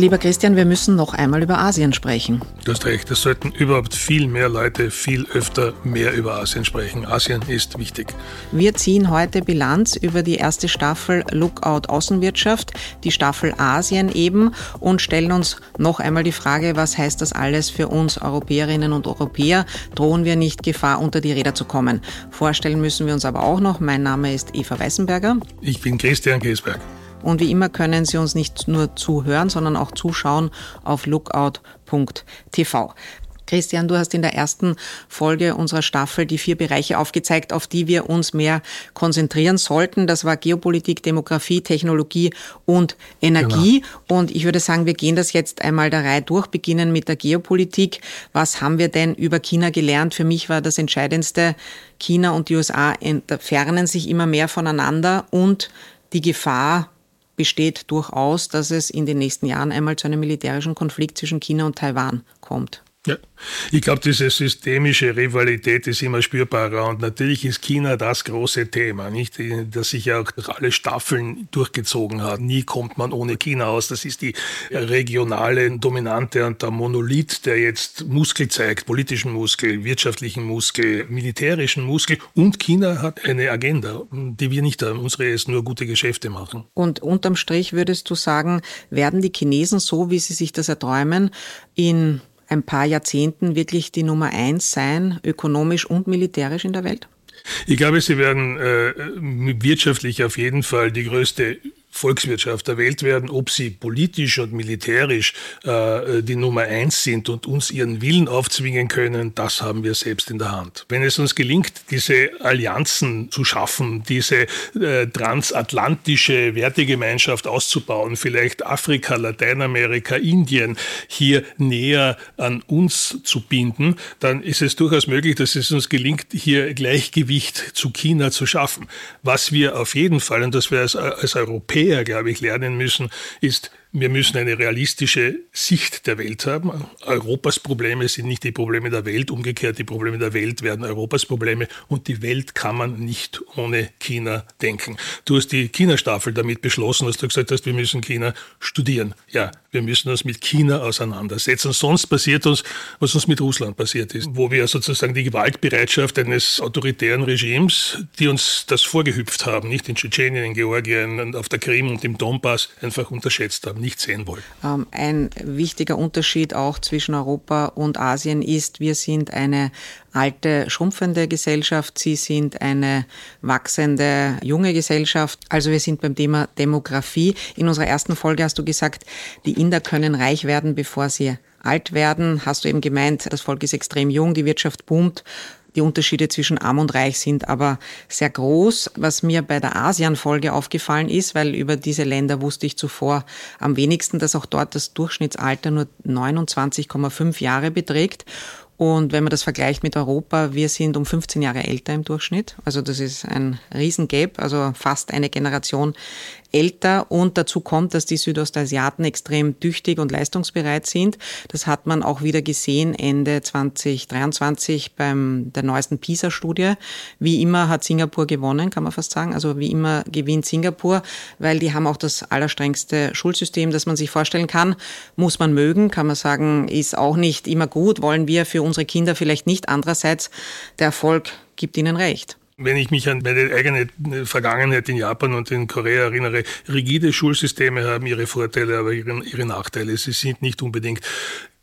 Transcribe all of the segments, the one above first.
Lieber Christian, wir müssen noch einmal über Asien sprechen. Du hast recht, es sollten überhaupt viel mehr Leute viel öfter mehr über Asien sprechen. Asien ist wichtig. Wir ziehen heute Bilanz über die erste Staffel Lookout Außenwirtschaft, die Staffel Asien eben und stellen uns noch einmal die Frage, was heißt das alles für uns Europäerinnen und Europäer? Drohen wir nicht Gefahr, unter die Räder zu kommen? Vorstellen müssen wir uns aber auch noch. Mein Name ist Eva Weißenberger. Ich bin Christian Giesberg. Und wie immer können Sie uns nicht nur zuhören, sondern auch zuschauen auf lookout.tv. Christian, du hast in der ersten Folge unserer Staffel die vier Bereiche aufgezeigt, auf die wir uns mehr konzentrieren sollten. Das war Geopolitik, Demografie, Technologie und Energie. Genau. Und ich würde sagen, wir gehen das jetzt einmal der Reihe durch, beginnen mit der Geopolitik. Was haben wir denn über China gelernt? Für mich war das Entscheidendste, China und die USA entfernen sich immer mehr voneinander und die Gefahr besteht durchaus, dass es in den nächsten Jahren einmal zu einem militärischen Konflikt zwischen China und Taiwan kommt. Ja, ich glaube, diese systemische Rivalität ist immer spürbarer und natürlich ist China das große Thema, nicht, das sich ja auch alle Staffeln durchgezogen hat. Nie kommt man ohne China aus. Das ist die regionale Dominante und der Monolith, der jetzt Muskel zeigt, politischen Muskel, wirtschaftlichen Muskel, militärischen Muskel und China hat eine Agenda, die wir nicht haben. Unsere ist nur gute Geschäfte machen. Und unterm Strich würdest du sagen, werden die Chinesen so, wie sie sich das erträumen, in ein paar Jahrzehnten wirklich die Nummer eins sein, ökonomisch und militärisch in der Welt? Ich glaube, sie werden äh, wirtschaftlich auf jeden Fall die größte Volkswirtschaft der Welt werden, ob sie politisch und militärisch äh, die Nummer eins sind und uns ihren Willen aufzwingen können, das haben wir selbst in der Hand. Wenn es uns gelingt, diese Allianzen zu schaffen, diese äh, transatlantische Wertegemeinschaft auszubauen, vielleicht Afrika, Lateinamerika, Indien hier näher an uns zu binden, dann ist es durchaus möglich, dass es uns gelingt, hier Gleichgewicht zu China zu schaffen. Was wir auf jeden Fall, und das wir als, als Europäer Europäer, glaube ich, lernen müssen, ist wir müssen eine realistische Sicht der Welt haben. Europas Probleme sind nicht die Probleme der Welt, umgekehrt die Probleme der Welt werden Europas Probleme und die Welt kann man nicht ohne China denken. Du hast die China-Staffel damit beschlossen, dass du gesagt hast, wir müssen China studieren. Ja, wir müssen uns mit China auseinandersetzen. Sonst passiert uns, was uns mit Russland passiert ist, wo wir sozusagen die Gewaltbereitschaft eines autoritären Regimes, die uns das vorgehüpft haben, nicht in Tschetschenien, in Georgien, auf der Krim und im Donbass, einfach unterschätzt haben nicht sehen wollen. Ähm, ein wichtiger Unterschied auch zwischen Europa und Asien ist, wir sind eine alte, schrumpfende Gesellschaft, sie sind eine wachsende, junge Gesellschaft. Also wir sind beim Thema Demografie. In unserer ersten Folge hast du gesagt, die Inder können reich werden, bevor sie alt werden. Hast du eben gemeint, das Volk ist extrem jung, die Wirtschaft boomt. Die Unterschiede zwischen arm und reich sind aber sehr groß. Was mir bei der ASEAN-Folge aufgefallen ist, weil über diese Länder wusste ich zuvor am wenigsten, dass auch dort das Durchschnittsalter nur 29,5 Jahre beträgt. Und wenn man das vergleicht mit Europa, wir sind um 15 Jahre älter im Durchschnitt. Also das ist ein Riesengap, also fast eine Generation älter und dazu kommt, dass die Südostasiaten extrem tüchtig und leistungsbereit sind. Das hat man auch wieder gesehen Ende 2023 beim der neuesten PISA-Studie. Wie immer hat Singapur gewonnen, kann man fast sagen. Also wie immer gewinnt Singapur, weil die haben auch das allerstrengste Schulsystem, das man sich vorstellen kann. Muss man mögen, kann man sagen, ist auch nicht immer gut. Wollen wir für unsere Kinder vielleicht nicht. Andererseits, der Erfolg gibt ihnen recht. Wenn ich mich an meine eigene Vergangenheit in Japan und in Korea erinnere, rigide Schulsysteme haben ihre Vorteile, aber ihre, ihre Nachteile. Sie sind nicht unbedingt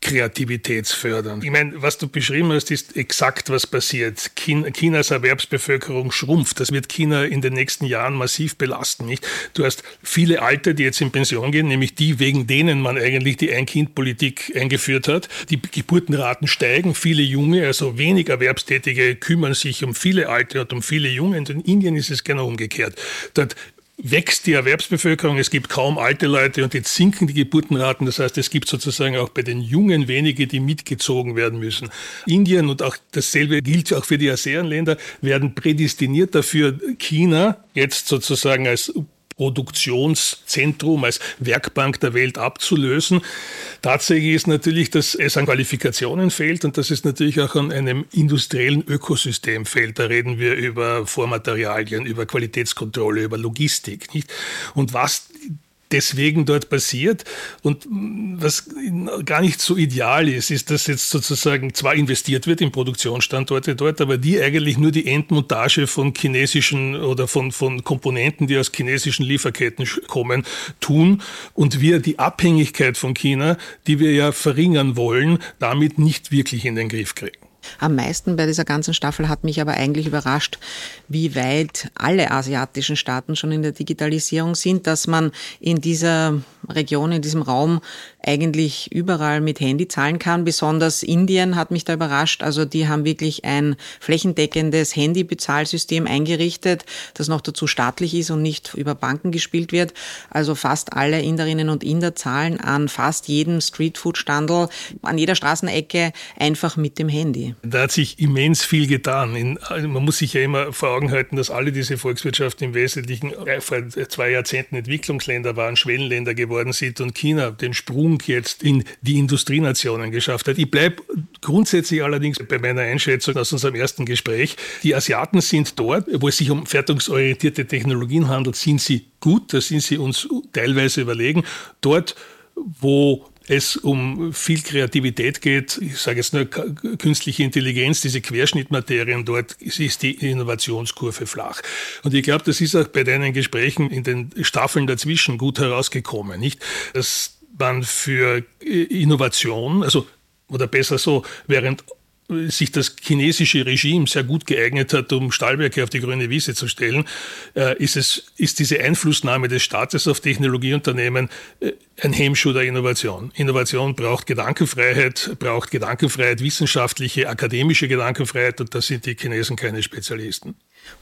kreativitätsfördernd. Ich meine, was du beschrieben hast, ist exakt, was passiert. Chinas Erwerbsbevölkerung schrumpft. Das wird China in den nächsten Jahren massiv belasten. Nicht? Du hast viele Alte, die jetzt in Pension gehen, nämlich die, wegen denen man eigentlich die Ein-Kind-Politik eingeführt hat. Die Geburtenraten steigen. Viele Junge, also wenig Erwerbstätige, kümmern sich um viele Alte und um viele Junge. Und in Indien ist es genau umgekehrt. Dort wächst die Erwerbsbevölkerung, es gibt kaum alte Leute und jetzt sinken die Geburtenraten. Das heißt, es gibt sozusagen auch bei den Jungen wenige, die mitgezogen werden müssen. Indien und auch dasselbe gilt auch für die ASEAN-Länder, werden prädestiniert dafür, China jetzt sozusagen als Produktionszentrum, als Werkbank der Welt abzulösen. Tatsächlich ist natürlich, dass es an Qualifikationen fehlt und dass es natürlich auch an einem industriellen Ökosystem fehlt. Da reden wir über Vormaterialien, über Qualitätskontrolle, über Logistik. Nicht? Und was deswegen dort passiert. Und was gar nicht so ideal ist, ist, dass jetzt sozusagen zwar investiert wird in Produktionsstandorte dort, aber die eigentlich nur die Endmontage von chinesischen oder von, von Komponenten, die aus chinesischen Lieferketten kommen, tun und wir die Abhängigkeit von China, die wir ja verringern wollen, damit nicht wirklich in den Griff kriegen. Am meisten bei dieser ganzen Staffel hat mich aber eigentlich überrascht, wie weit alle asiatischen Staaten schon in der Digitalisierung sind, dass man in dieser Region, in diesem Raum eigentlich überall mit Handy zahlen kann. Besonders Indien hat mich da überrascht. Also die haben wirklich ein flächendeckendes Handybezahlsystem eingerichtet, das noch dazu staatlich ist und nicht über Banken gespielt wird. Also fast alle Inderinnen und Inder zahlen an fast jedem Streetfood-Standel, an jeder Straßenecke einfach mit dem Handy. Da hat sich immens viel getan. In, man muss sich ja immer vor Augen halten, dass alle diese Volkswirtschaften im Wesentlichen vor zwei Jahrzehnten Entwicklungsländer waren, Schwellenländer geworden sind und China den Sprung jetzt in die Industrienationen geschafft hat. Ich bleibe grundsätzlich allerdings bei meiner Einschätzung aus unserem ersten Gespräch. Die Asiaten sind dort, wo es sich um fertigungsorientierte Technologien handelt, sind sie gut, da sind sie uns teilweise überlegen. Dort, wo es um viel Kreativität geht, ich sage jetzt nur künstliche Intelligenz, diese Querschnittmaterien, dort ist die Innovationskurve flach. Und ich glaube, das ist auch bei deinen Gesprächen in den Staffeln dazwischen gut herausgekommen, nicht? Dass man für Innovation, also oder besser so, während sich das chinesische Regime sehr gut geeignet hat, um Stahlwerke auf die grüne Wiese zu stellen, äh, ist, es, ist diese Einflussnahme des Staates auf Technologieunternehmen äh, ein Hemmschuh der Innovation. Innovation braucht Gedankenfreiheit, braucht Gedankenfreiheit, wissenschaftliche, akademische Gedankenfreiheit und da sind die Chinesen keine Spezialisten.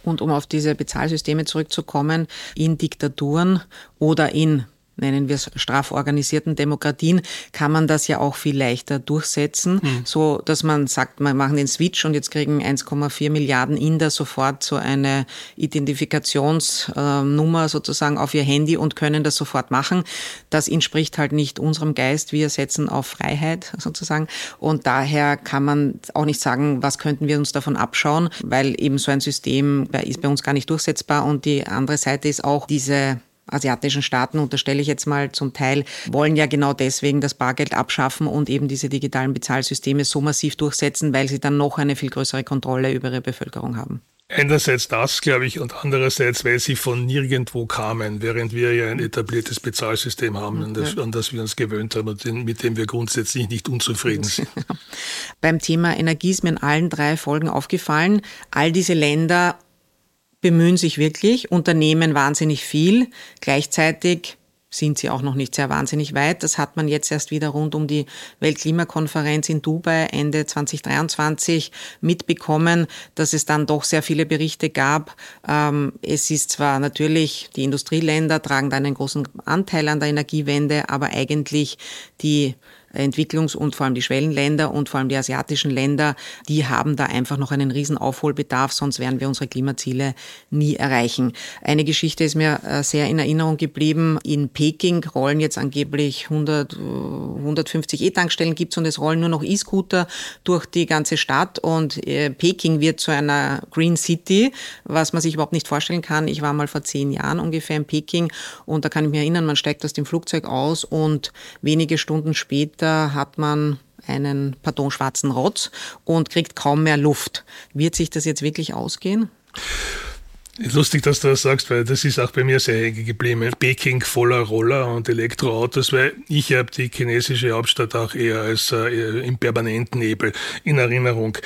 Und um auf diese Bezahlsysteme zurückzukommen, in Diktaturen oder in nennen wir es straforganisierten Demokratien, kann man das ja auch viel leichter durchsetzen, mhm. so dass man sagt, wir machen den Switch und jetzt kriegen 1,4 Milliarden Inder sofort so eine Identifikationsnummer sozusagen auf ihr Handy und können das sofort machen. Das entspricht halt nicht unserem Geist. Wir setzen auf Freiheit sozusagen und daher kann man auch nicht sagen, was könnten wir uns davon abschauen, weil eben so ein System ist bei uns gar nicht durchsetzbar und die andere Seite ist auch diese asiatischen Staaten, unterstelle ich jetzt mal zum Teil, wollen ja genau deswegen das Bargeld abschaffen und eben diese digitalen Bezahlsysteme so massiv durchsetzen, weil sie dann noch eine viel größere Kontrolle über ihre Bevölkerung haben. Einerseits das, glaube ich, und andererseits, weil sie von nirgendwo kamen, während wir ja ein etabliertes Bezahlsystem haben, an das, an das wir uns gewöhnt haben und mit dem wir grundsätzlich nicht unzufrieden sind. Beim Thema Energie ist mir in allen drei Folgen aufgefallen, all diese Länder bemühen sich wirklich, unternehmen wahnsinnig viel. Gleichzeitig sind sie auch noch nicht sehr wahnsinnig weit. Das hat man jetzt erst wieder rund um die Weltklimakonferenz in Dubai Ende 2023 mitbekommen, dass es dann doch sehr viele Berichte gab. Ähm, es ist zwar natürlich, die Industrieländer tragen da einen großen Anteil an der Energiewende, aber eigentlich die Entwicklungs- und vor allem die Schwellenländer und vor allem die asiatischen Länder, die haben da einfach noch einen riesen Aufholbedarf, sonst werden wir unsere Klimaziele nie erreichen. Eine Geschichte ist mir äh, sehr in Erinnerung geblieben. In Peking rollen jetzt angeblich 100, 150 äh, E-Tankstellen gibt's und es rollen nur noch E-Scooter durch die ganze Stadt und äh, Peking wird zu einer Green City, was man sich überhaupt nicht vorstellen kann. Ich war mal vor zehn Jahren ungefähr in Peking und da kann ich mich erinnern, man steigt aus dem Flugzeug aus und wenige Stunden später da hat man einen, pardon, schwarzen Rotz und kriegt kaum mehr Luft. Wird sich das jetzt wirklich ausgehen? Lustig, dass du das sagst, weil das ist auch bei mir sehr hängen geblieben. Peking voller Roller und Elektroautos, weil ich habe die chinesische Hauptstadt auch eher als äh, im permanenten Nebel in Erinnerung.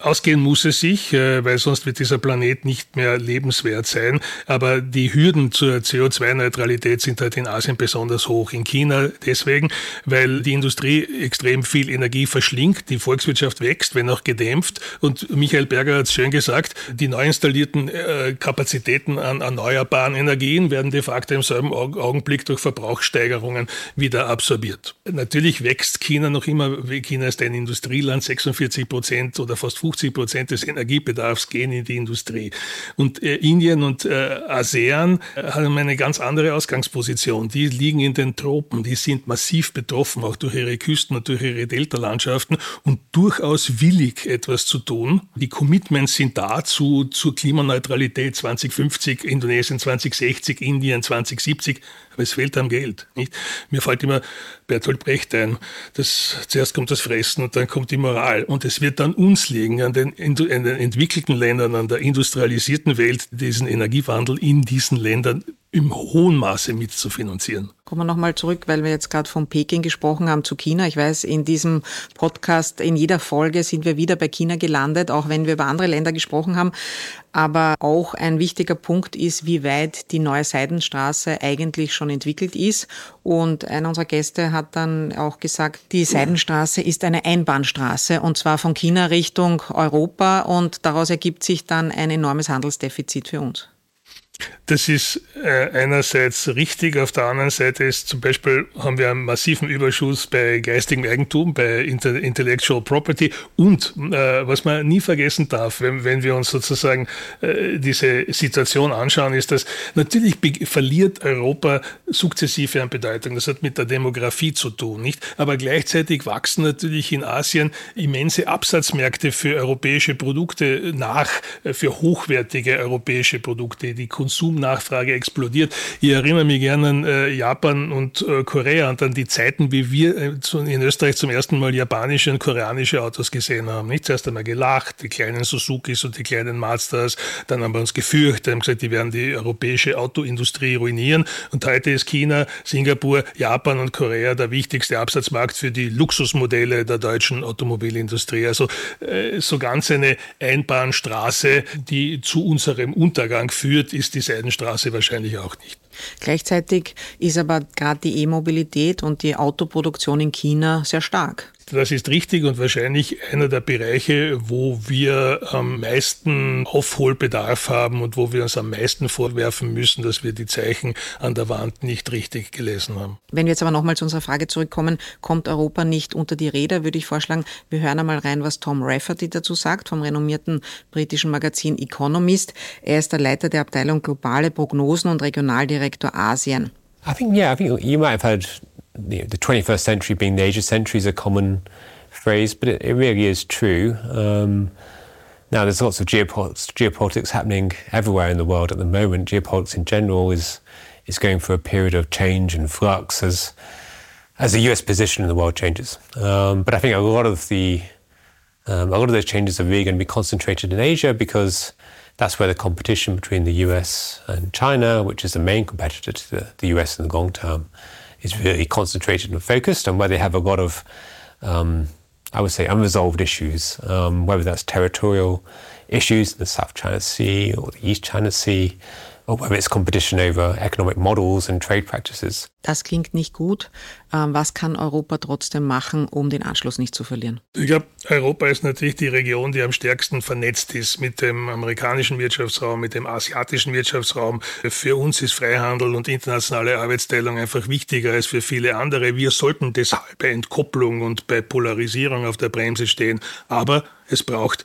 Ausgehen muss es sich, äh, weil sonst wird dieser Planet nicht mehr lebenswert sein. Aber die Hürden zur CO2-Neutralität sind halt in Asien besonders hoch. In China deswegen, weil die Industrie extrem viel Energie verschlingt, die Volkswirtschaft wächst, wenn auch gedämpft. Und Michael Berger hat es schön gesagt, die neu installierten äh, Kapazitäten an erneuerbaren Energien werden de facto im selben Augenblick durch Verbrauchssteigerungen wieder absorbiert. Natürlich wächst China noch immer, China ist ein Industrieland, 46 Prozent oder fast 50 Prozent des Energiebedarfs gehen in die Industrie. Und äh, Indien und äh, ASEAN äh, haben eine ganz andere Ausgangsposition. Die liegen in den Tropen, die sind massiv betroffen, auch durch ihre Küsten und durch ihre Deltalandschaften und durchaus willig, etwas zu tun. Die Commitments sind dazu zur Klimaneutralität 2050, Indonesien 2060, Indien 2070 aber es fehlt am Geld. Nicht? Mir fällt immer Bertolt Brecht ein, dass zuerst kommt das Fressen und dann kommt die Moral. Und es wird dann uns liegen, an den, an den entwickelten Ländern, an der industrialisierten Welt, diesen Energiewandel in diesen Ländern im hohen Maße mitzufinanzieren. Kommen wir nochmal zurück, weil wir jetzt gerade von Peking gesprochen haben zu China. Ich weiß, in diesem Podcast, in jeder Folge sind wir wieder bei China gelandet, auch wenn wir über andere Länder gesprochen haben. Aber auch ein wichtiger Punkt ist, wie weit die neue Seidenstraße eigentlich schon entwickelt ist. Und einer unserer Gäste hat dann auch gesagt, die Seidenstraße ist eine Einbahnstraße und zwar von China Richtung Europa und daraus ergibt sich dann ein enormes Handelsdefizit für uns. Das ist äh, einerseits richtig, auf der anderen Seite ist zum Beispiel haben wir einen massiven Überschuss bei geistigem Eigentum, bei Intellectual Property und äh, was man nie vergessen darf, wenn, wenn wir uns sozusagen äh, diese Situation anschauen, ist, dass natürlich verliert Europa sukzessive an Bedeutung. Das hat mit der Demografie zu tun, nicht? Aber gleichzeitig wachsen natürlich in Asien immense Absatzmärkte für europäische Produkte nach, äh, für hochwertige europäische Produkte, die Konsumnachfrage explodiert. Ich erinnere mich gerne an äh, Japan und äh, Korea und an die Zeiten, wie wir äh, in Österreich zum ersten Mal japanische und koreanische Autos gesehen haben. Nicht zuerst einmal gelacht, die kleinen Suzukis und die kleinen Mazdas, dann haben wir uns gefürchtet, haben gesagt, die werden die europäische Autoindustrie ruinieren. Und heute ist China, Singapur, Japan und Korea der wichtigste Absatzmarkt für die Luxusmodelle der deutschen Automobilindustrie. Also äh, so ganz eine Einbahnstraße, die zu unserem Untergang führt, ist die Seidenstraße wahrscheinlich auch nicht. Gleichzeitig ist aber gerade die E-Mobilität und die Autoproduktion in China sehr stark. Das ist richtig und wahrscheinlich einer der Bereiche, wo wir am meisten Aufholbedarf haben und wo wir uns am meisten vorwerfen müssen, dass wir die Zeichen an der Wand nicht richtig gelesen haben. Wenn wir jetzt aber nochmal zu unserer Frage zurückkommen, kommt Europa nicht unter die Räder, würde ich vorschlagen, wir hören einmal rein, was Tom Rafferty dazu sagt, vom renommierten britischen Magazin Economist. Er ist der Leiter der Abteilung Globale Prognosen und Regionaldirektor Asien. I think, yeah, I think you might have heard know, the 21st century being the Asia century is a common phrase, but it, it really is true. Um, now, there's lots of geopolitics, geopolitics happening everywhere in the world at the moment. Geopolitics in general is is going through a period of change and flux as as the US position in the world changes. Um, but I think a lot of the um, a lot of those changes are really going to be concentrated in Asia because that's where the competition between the US and China, which is the main competitor to the, the US in the long term, is really concentrated and focused, and where they have a lot of, um, I would say, unresolved issues, um, whether that's territorial issues in the South China Sea or the East China Sea, or whether it's competition over economic models and trade practices. Das klingt nicht gut. Ähm, was kann Europa trotzdem machen, um den Anschluss nicht zu verlieren? Ich glaube, Europa ist natürlich die Region, die am stärksten vernetzt ist mit dem amerikanischen Wirtschaftsraum, mit dem asiatischen Wirtschaftsraum. Für uns ist Freihandel und internationale Arbeitsteilung einfach wichtiger als für viele andere. Wir sollten deshalb bei Entkopplung und bei Polarisierung auf der Bremse stehen. Aber es braucht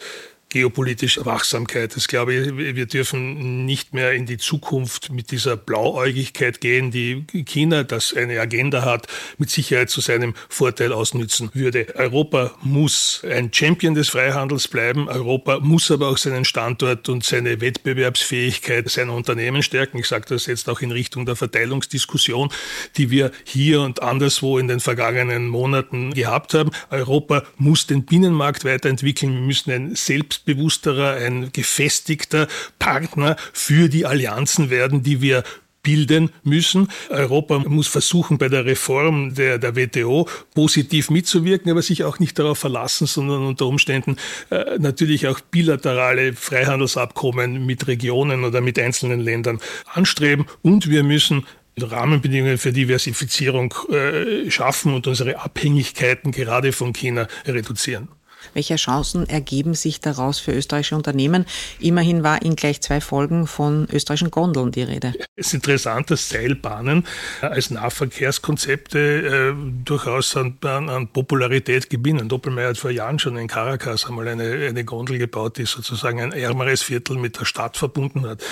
geopolitische Wachsamkeit. Ich glaube, wir dürfen nicht mehr in die Zukunft mit dieser Blauäugigkeit gehen, die China, das eine Agenda hat, mit Sicherheit zu seinem Vorteil ausnützen würde. Europa muss ein Champion des Freihandels bleiben. Europa muss aber auch seinen Standort und seine Wettbewerbsfähigkeit seiner Unternehmen stärken. Ich sage das jetzt auch in Richtung der Verteilungsdiskussion, die wir hier und anderswo in den vergangenen Monaten gehabt haben. Europa muss den Binnenmarkt weiterentwickeln. Wir müssen ein selbst selbstbewussterer, ein gefestigter Partner für die Allianzen werden, die wir bilden müssen. Europa muss versuchen, bei der Reform der, der WTO positiv mitzuwirken, aber sich auch nicht darauf verlassen, sondern unter Umständen äh, natürlich auch bilaterale Freihandelsabkommen mit Regionen oder mit einzelnen Ländern anstreben. Und wir müssen Rahmenbedingungen für Diversifizierung äh, schaffen und unsere Abhängigkeiten gerade von China reduzieren. Welche Chancen ergeben sich daraus für österreichische Unternehmen? Immerhin war in gleich zwei Folgen von österreichischen Gondeln die Rede. Es ist interessant, dass Seilbahnen als Nahverkehrskonzepte äh, durchaus an, an, Popularität gewinnen. Doppelmayr hat vor Jahren schon in Caracas einmal eine, eine Gondel gebaut, die sozusagen ein ärmeres Viertel mit der Stadt verbunden hat.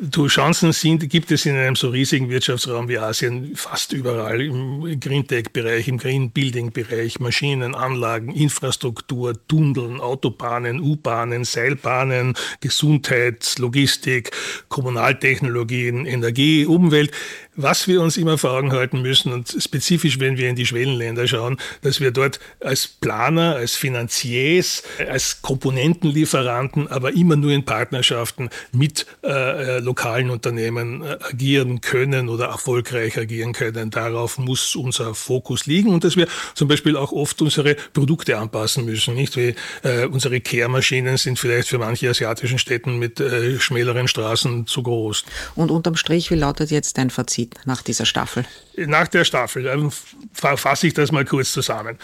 Du, Chancen sind, gibt es in einem so riesigen Wirtschaftsraum wie Asien fast überall, im Green Tech-Bereich, im Green Building-Bereich, Maschinen, Anlagen, Infrastruktur, Tunneln, Autobahnen, U-Bahnen, Seilbahnen, Gesundheit, Logistik, Kommunaltechnologien, Energie, Umwelt was wir uns immer vor Augen halten müssen und spezifisch, wenn wir in die Schwellenländer schauen, dass wir dort als Planer, als Finanziers, als Komponentenlieferanten, aber immer nur in Partnerschaften mit äh, äh, lokalen Unternehmen äh, agieren können oder erfolgreich agieren können. Darauf muss unser Fokus liegen und dass wir zum Beispiel auch oft unsere Produkte anpassen müssen. Nicht wie äh, unsere Kehrmaschinen sind vielleicht für manche asiatischen Städten mit äh, schmäleren Straßen zu groß. Und unterm Strich, wie lautet jetzt dein Fazit? Nach dieser Staffel? Nach der Staffel ähm, fasse ich das mal kurz zusammen.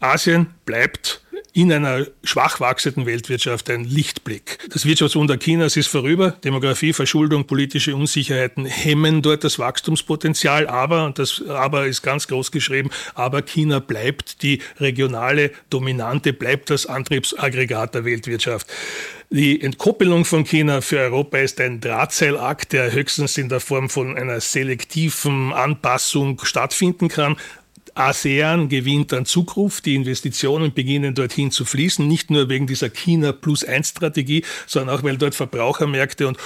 Asien bleibt in einer schwach wachsenden Weltwirtschaft ein Lichtblick. Das Wirtschaftswunder Chinas ist vorüber. Demografie, Verschuldung, politische Unsicherheiten hemmen dort das Wachstumspotenzial. Aber, und das Aber ist ganz groß geschrieben, aber China bleibt die regionale Dominante, bleibt das Antriebsaggregat der Weltwirtschaft. Die Entkoppelung von China für Europa ist ein Drahtseilakt, der höchstens in der Form von einer selektiven Anpassung stattfinden kann. ASEAN gewinnt an Zukunft, die Investitionen beginnen dorthin zu fließen, nicht nur wegen dieser China plus 1 Strategie, sondern auch weil dort Verbrauchermärkte und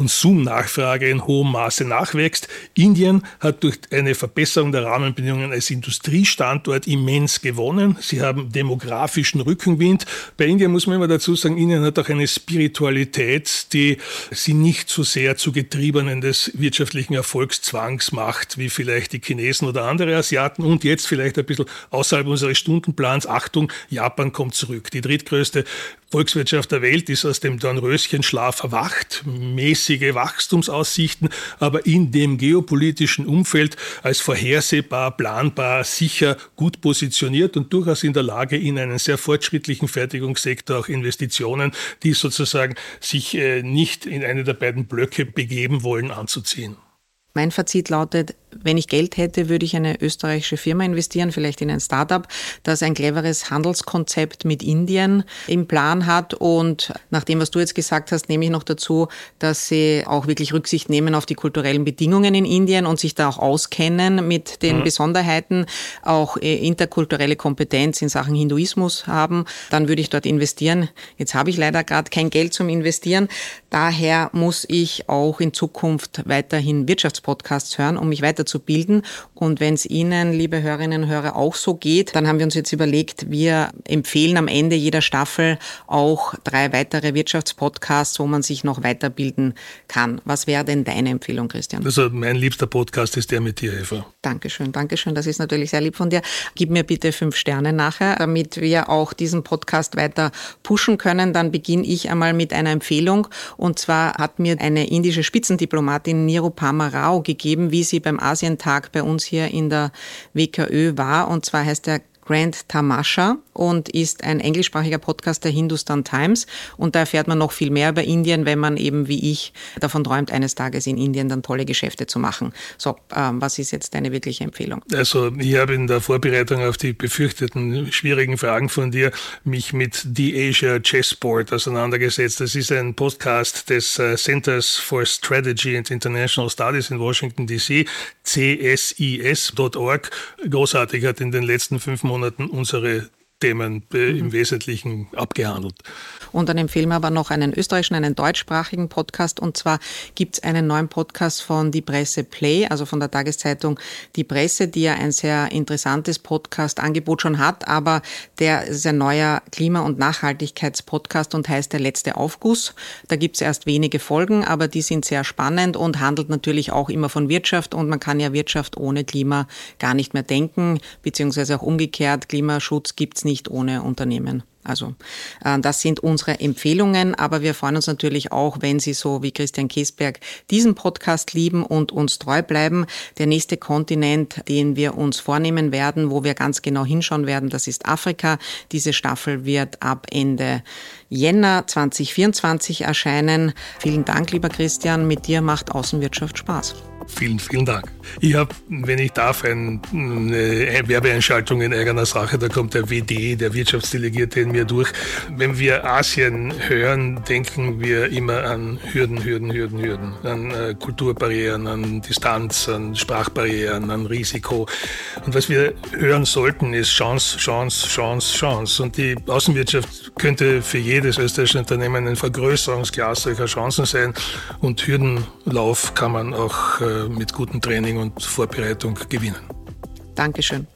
Konsumnachfrage in hohem Maße nachwächst. Indien hat durch eine Verbesserung der Rahmenbedingungen als Industriestandort immens gewonnen. Sie haben demografischen Rückenwind. Bei Indien muss man immer dazu sagen, Indien hat auch eine Spiritualität, die sie nicht so sehr zu Getriebenen des wirtschaftlichen Erfolgszwangs macht, wie vielleicht die Chinesen oder andere Asiaten. Und jetzt vielleicht ein bisschen außerhalb unseres Stundenplans. Achtung, Japan kommt zurück. Die drittgrößte Volkswirtschaft der Welt ist aus dem Dornröschenschlaf erwacht, mäßige Wachstumsaussichten, aber in dem geopolitischen Umfeld als vorhersehbar, planbar, sicher, gut positioniert und durchaus in der Lage, in einen sehr fortschrittlichen Fertigungssektor auch Investitionen, die sozusagen sich äh, nicht in eine der beiden Blöcke begeben wollen, anzuziehen. Mein Fazit lautet, wenn ich Geld hätte, würde ich eine österreichische Firma investieren, vielleicht in ein Startup, das ein cleveres Handelskonzept mit Indien im Plan hat. Und nach dem, was du jetzt gesagt hast, nehme ich noch dazu, dass sie auch wirklich Rücksicht nehmen auf die kulturellen Bedingungen in Indien und sich da auch auskennen mit den mhm. Besonderheiten, auch äh, interkulturelle Kompetenz in Sachen Hinduismus haben. Dann würde ich dort investieren. Jetzt habe ich leider gerade kein Geld zum Investieren. Daher muss ich auch in Zukunft weiterhin Wirtschaftspodcasts hören, um mich weiter weiterzubilden. Und wenn es Ihnen, liebe Hörerinnen und Hörer, auch so geht, dann haben wir uns jetzt überlegt, wir empfehlen am Ende jeder Staffel auch drei weitere Wirtschaftspodcasts, wo man sich noch weiterbilden kann. Was wäre denn deine Empfehlung, Christian? Also mein liebster Podcast ist der mit dir, Eva. Dankeschön, Dankeschön. Das ist natürlich sehr lieb von dir. Gib mir bitte fünf Sterne nachher, damit wir auch diesen Podcast weiter pushen können. Dann beginne ich einmal mit einer Empfehlung. Und zwar hat mir eine indische Spitzendiplomatin Nirupama Rao gegeben, wie sie beim Asientag bei uns hier in der WKÖ war. Und zwar heißt der Grand Tamasha und ist ein englischsprachiger Podcast der Hindustan Times. Und da erfährt man noch viel mehr über Indien, wenn man eben wie ich davon träumt, eines Tages in Indien dann tolle Geschäfte zu machen. So, ähm, was ist jetzt deine wirkliche Empfehlung? Also ich habe in der Vorbereitung auf die befürchteten schwierigen Fragen von dir mich mit The Asia Chessboard auseinandergesetzt. Das ist ein Podcast des äh, Centers for Strategy and International Studies in Washington DC, csis.org. Großartig hat in den letzten fünf Monaten Monaten unsere Themen äh, im mhm. Wesentlichen abgehandelt. Und dann empfehlen wir aber noch einen österreichischen, einen deutschsprachigen Podcast. Und zwar gibt es einen neuen Podcast von Die Presse Play, also von der Tageszeitung Die Presse, die ja ein sehr interessantes Podcast-Angebot schon hat. Aber der ist ein neuer Klima- und Nachhaltigkeitspodcast und heißt Der letzte Aufguss. Da gibt es erst wenige Folgen, aber die sind sehr spannend und handelt natürlich auch immer von Wirtschaft. Und man kann ja Wirtschaft ohne Klima gar nicht mehr denken, beziehungsweise auch umgekehrt. Klimaschutz gibt es nicht nicht ohne Unternehmen. Also äh, das sind unsere Empfehlungen, aber wir freuen uns natürlich auch, wenn Sie so wie Christian Kiesberg diesen Podcast lieben und uns treu bleiben. Der nächste Kontinent, den wir uns vornehmen werden, wo wir ganz genau hinschauen werden, das ist Afrika. Diese Staffel wird ab Ende Jänner 2024 erscheinen. Vielen Dank, lieber Christian. Mit dir macht Außenwirtschaft Spaß. Vielen, vielen Dank. Ich habe, wenn ich darf, ein, eine Werbeeinschaltung in eigener Sache. Da kommt der WD, der Wirtschaftsdelegierte, in mir durch. Wenn wir Asien hören, denken wir immer an Hürden, Hürden, Hürden, Hürden. An äh, Kulturbarrieren, an Distanz, an Sprachbarrieren, an Risiko. Und was wir hören sollten, ist Chance, Chance, Chance, Chance. Und die Außenwirtschaft könnte für jedes österreichische Unternehmen ein Vergrößerungsglas solcher Chancen sein. Und Hürdenlauf kann man auch äh, mit gutem Training und Vorbereitung gewinnen. Dankeschön.